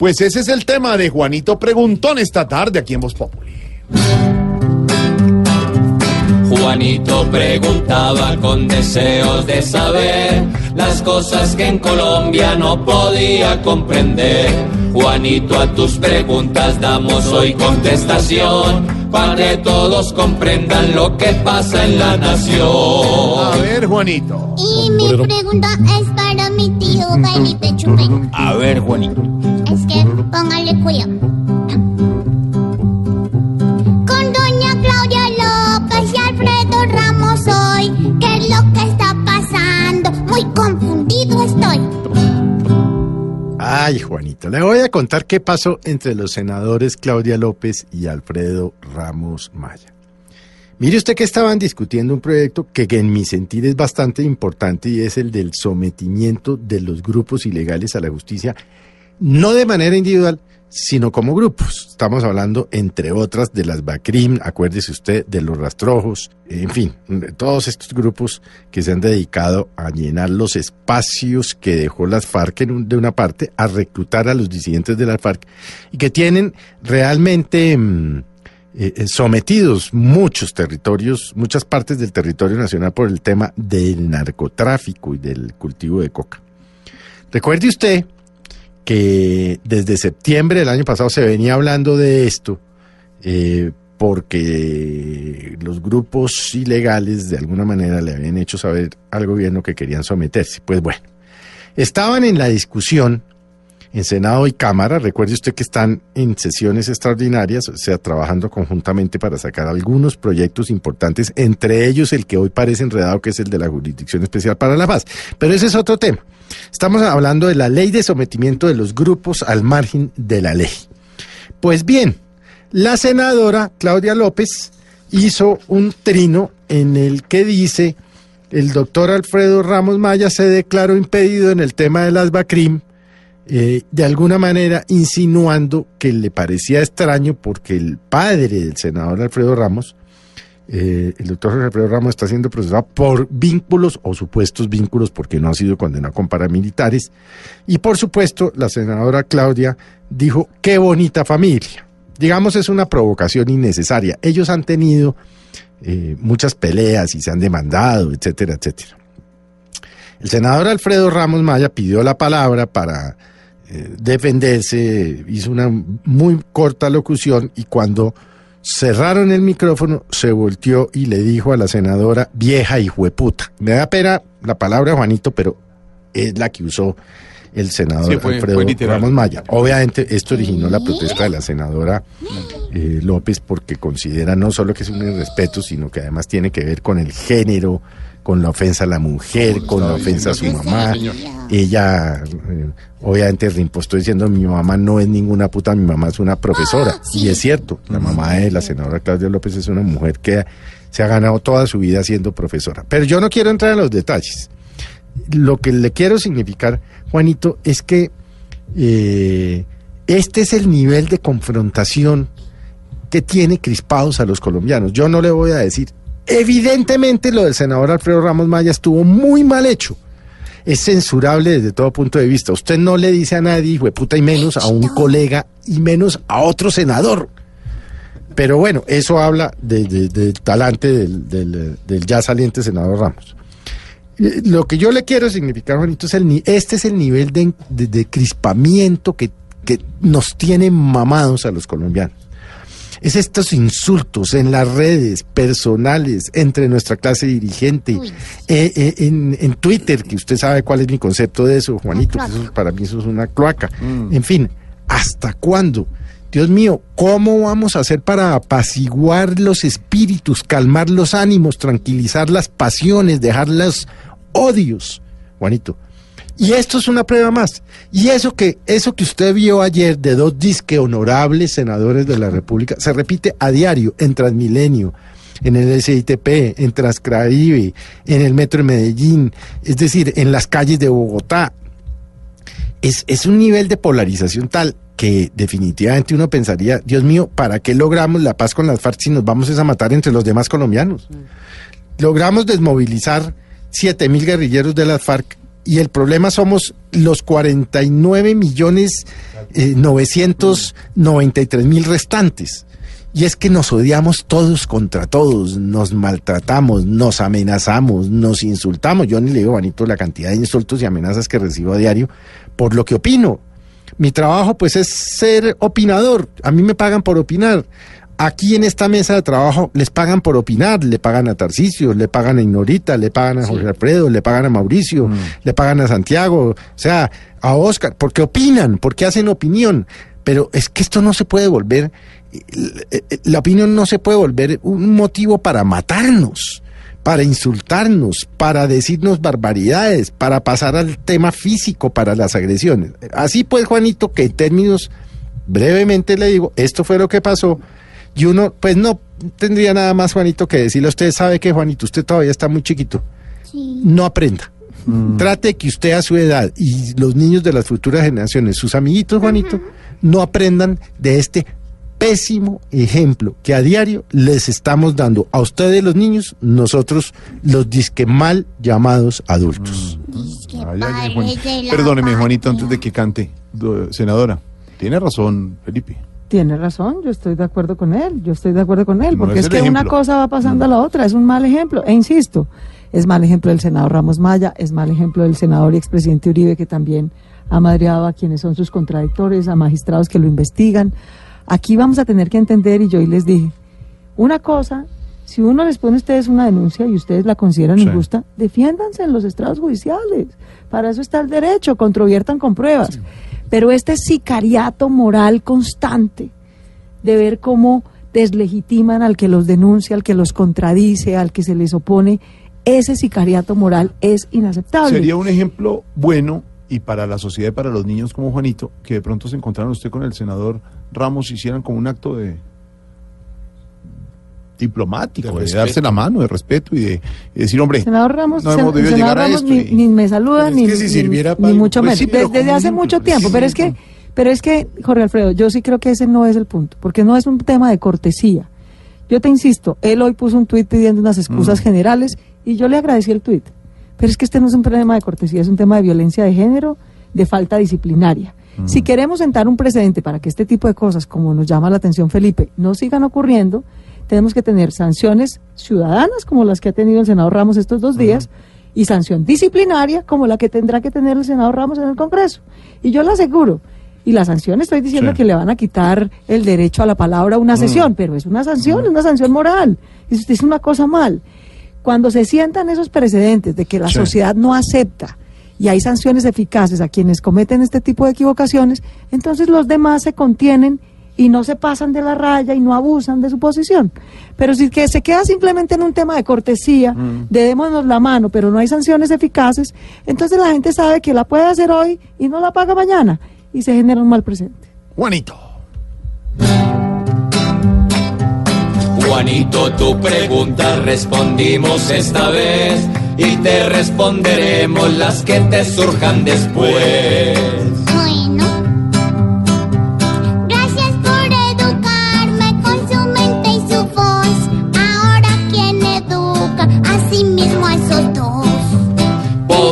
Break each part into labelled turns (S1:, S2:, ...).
S1: Pues ese es el tema de Juanito Preguntón esta tarde aquí en Voz Populi.
S2: Juanito preguntaba con deseos de saber las cosas que en Colombia no podía comprender. Juanito, a tus preguntas damos hoy contestación para que todos comprendan lo que pasa en la
S1: A
S2: nación.
S1: ver, Juanito.
S3: Y mi pregunta es para mi tío Felipe Chupeño.
S2: A ver, Juanito.
S3: Es que póngale cuidado. Con doña Claudia López y Alfredo Ramos hoy, ¿qué es lo que está pasando? Muy confundido estoy.
S1: Ay, Juanito, le voy a contar qué pasó entre los senadores Claudia López y Alfredo Ramos Maya. Mire usted que estaban discutiendo un proyecto que, que en mi sentir es bastante importante y es el del sometimiento de los grupos ilegales a la justicia, no de manera individual, sino como grupos. Estamos hablando, entre otras, de las BACRIM, acuérdese usted, de los rastrojos, en fin, de todos estos grupos que se han dedicado a llenar los espacios que dejó las FARC en un- de una parte, a reclutar a los disidentes de las FARC y que tienen realmente mm, eh, eh, sometidos muchos territorios, muchas partes del territorio nacional por el tema del narcotráfico y del cultivo de coca. Recuerde usted que desde septiembre del año pasado se venía hablando de esto eh, porque los grupos ilegales de alguna manera le habían hecho saber al gobierno que querían someterse. Pues bueno, estaban en la discusión en Senado y Cámara, recuerde usted que están en sesiones extraordinarias, o sea, trabajando conjuntamente para sacar algunos proyectos importantes, entre ellos el que hoy parece enredado, que es el de la Jurisdicción Especial para la Paz. Pero ese es otro tema. Estamos hablando de la ley de sometimiento de los grupos al margen de la ley. Pues bien, la senadora Claudia López hizo un trino en el que dice el doctor Alfredo Ramos Maya se declaró impedido en el tema de las eh, de alguna manera insinuando que le parecía extraño porque el padre del senador Alfredo Ramos, eh, el doctor Alfredo Ramos está siendo procesado por vínculos o supuestos vínculos porque no ha sido condenado con paramilitares. Y por supuesto, la senadora Claudia dijo, qué bonita familia. Digamos, es una provocación innecesaria. Ellos han tenido eh, muchas peleas y se han demandado, etcétera, etcétera. El senador Alfredo Ramos Maya pidió la palabra para defenderse, hizo una muy corta locución y cuando cerraron el micrófono se volteó y le dijo a la senadora vieja y jueputa. Me da pena la palabra Juanito, pero es la que usó el senador
S4: Sí, fue-
S1: Alfredo
S4: fue.
S1: Ramos Maya. Obviamente esto originó la protesta de la senadora eh, López porque considera no solo que es un irrespeto, sino que además tiene que ver con el género, con la ofensa a la mujer, con la ofensa a su mamá. Ella, eh, obviamente, rimpostó diciendo, mi mamá no es ninguna puta, mi mamá es una profesora. Y es cierto, la mamá de la senadora Claudia López es una mujer que se ha ganado toda su vida siendo profesora. Pero yo no quiero entrar en los detalles. Lo que le quiero significar, Juanito, es que eh, este es el nivel de confrontación que tiene crispados a los colombianos. Yo no le voy a decir, evidentemente lo del senador Alfredo Ramos Maya estuvo muy mal hecho. Es censurable desde todo punto de vista. Usted no le dice a nadie, hijo de puta, y menos a un colega, y menos a otro senador. Pero bueno, eso habla de- de- del talante del, del- del ya saliente senador Ramos. Eh, Lo que yo le quiero significar, Juanito, es el, este es el nivel de crispamiento que, que nos tiene mamados a los colombianos. Es estos insultos en las redes personales entre nuestra clase dirigente, eh, eh, en, en Twitter, que usted sabe cuál es mi concepto de eso, Juanito, que eso- para mí eso es una cloaca. En fin, ¿hasta cuándo? Dios mío, ¿cómo vamos a hacer para apaciguar los espíritus, calmar los ánimos, tranquilizar las pasiones, dejar los odios, Juanito? Y esto es una prueba más. Y eso que, eso que usted vio ayer de dos disque honorables senadores de la República se repite a diario en Transmilenio, en el SITP, en Transcaribe, en el Metro de Medellín, es decir, en las calles de Bogotá. Es, es un nivel de polarización tal que definitivamente uno pensaría, Dios mío, ¿para qué logramos la paz con las FARC si nos vamos a matar entre los demás colombianos? Logramos desmovilizar 7 mil guerrilleros de las FARC y el problema somos los 49 millones eh, 993 mil restantes. Y es que nos odiamos todos contra todos, nos maltratamos, nos amenazamos, nos insultamos. Yo ni le digo, Juanito, la cantidad de insultos y amenazas que recibo a diario por lo que opino. Mi trabajo pues es ser opinador, a mí me pagan por opinar. Aquí en esta mesa de trabajo les pagan por opinar, le pagan a Tarcisio, le pagan a Ignorita, le pagan a Jorge Alfredo, le pagan a Mauricio, le pagan a Santiago, o sea, a Oscar, porque opinan, porque hacen opinión. Pero es que esto no se puede volver, la opinión no se puede volver un motivo para matarnos, para insultarnos, para decirnos barbaridades, para pasar al tema físico, para las agresiones. Así pues, Juanito, que en términos, brevemente le digo, esto fue lo que pasó. Y uno, pues no tendría nada más, Juanito, que decirle. Usted sabe que, Juanito, usted todavía está muy chiquito.
S3: Sí.
S1: No aprenda. Trate que usted a su edad y los niños de las futuras generaciones, sus amiguitos, Juanito, no aprendan de este pésimo ejemplo que a diario les estamos dando a ustedes los niños, nosotros los disque mal llamados adultos.
S3: Dice
S4: Ay, Juan- Perdóneme, Juanito, antes de que cante. Do- Senadora, tiene razón, Felipe.
S5: Tiene razón, yo estoy de acuerdo con él, yo estoy de acuerdo con él,
S4: No
S5: porque
S4: es
S5: que una cosa va pasando a la otra, es un mal ejemplo, e insisto, es mal ejemplo del senador Ramos Maya, es mal ejemplo del senador y expresidente Uribe, que también ha madreado a quienes son sus contradictores, a magistrados que lo investigan. Aquí vamos a tener que entender, y yo hoy les dije, una cosa, si uno les pone a ustedes una denuncia y ustedes la consideran
S4: Sí.
S5: injusta, defiéndanse en los estrados judiciales. Para eso está el derecho, controviertan con pruebas. Pero este sicariato moral constante de ver cómo deslegitiman al que los denuncia, al que los contradice, al que se les opone, ese sicariato moral es inaceptable.
S4: Sería un ejemplo bueno y para la sociedad y para los niños como Juanito, que de pronto se encontraran usted con el senador Ramos hicieran como un acto de diplomático,
S1: De
S4: darse la mano, de respeto y de y decir, hombre,
S5: Senador Ramos,
S4: no hemos debido
S5: senador
S4: llegar a
S5: Ramos
S4: esto.
S5: ni,
S4: y-
S5: ni me saluda ni,
S1: que si
S5: ni-
S1: sirviera
S5: ni
S1: para-
S5: mucho
S4: pues
S5: menos.
S4: sí,
S5: Desde, hace
S4: ejemplo,
S5: mucho tiempo,
S4: sí,
S5: pero es que, pero es que, Jorge Alfredo, yo sí creo que ese no es el punto, porque no es un tema de cortesía. Yo te insisto, él hoy puso un tuit pidiendo unas excusas
S4: Mm.
S5: generales y yo le agradecí el tuit. Pero es que este no es un problema de cortesía, es un tema de violencia de género, de falta disciplinaria.
S4: Mm.
S5: Si queremos sentar un precedente para que este tipo de cosas, como nos llama la atención Felipe, no sigan ocurriendo, tenemos que tener sanciones ciudadanas como las que ha tenido el senador Ramos estos dos días y sanción disciplinaria como la que tendrá que tener el senador Ramos en el Congreso. Y yo le aseguro, y la sanción estoy diciendo
S4: Sí.
S5: que le van a quitar el derecho a la palabra a una sesión, pero es una sanción, es una sanción moral, es, es una cosa mal. Cuando se sientan esos precedentes de que la
S4: Sí.
S5: sociedad no acepta y hay sanciones eficaces a quienes cometen este tipo de equivocaciones, entonces los demás se contienen y no se pasan de la raya y no abusan de su posición. Pero si que se queda simplemente en un tema de cortesía, de démonos la mano, pero no hay sanciones eficaces, entonces la gente sabe que la puede hacer hoy y no la paga mañana y se genera un mal presente.
S4: Juanito.
S2: Juanito, tu pregunta respondimos esta vez y te responderemos las que te surjan después.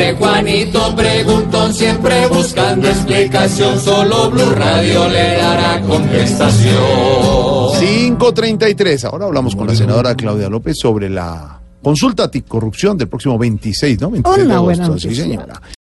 S2: Pobre Juanito preguntón, siempre buscando explicación, solo Blue Radio le dará contestación.
S4: 533. Ahora hablamos con la senadora Claudia López sobre la consulta anticorrupción del próximo 26, ¿no? 26 de
S5: Una
S4: agosto.
S5: buena
S4: Sí, señora.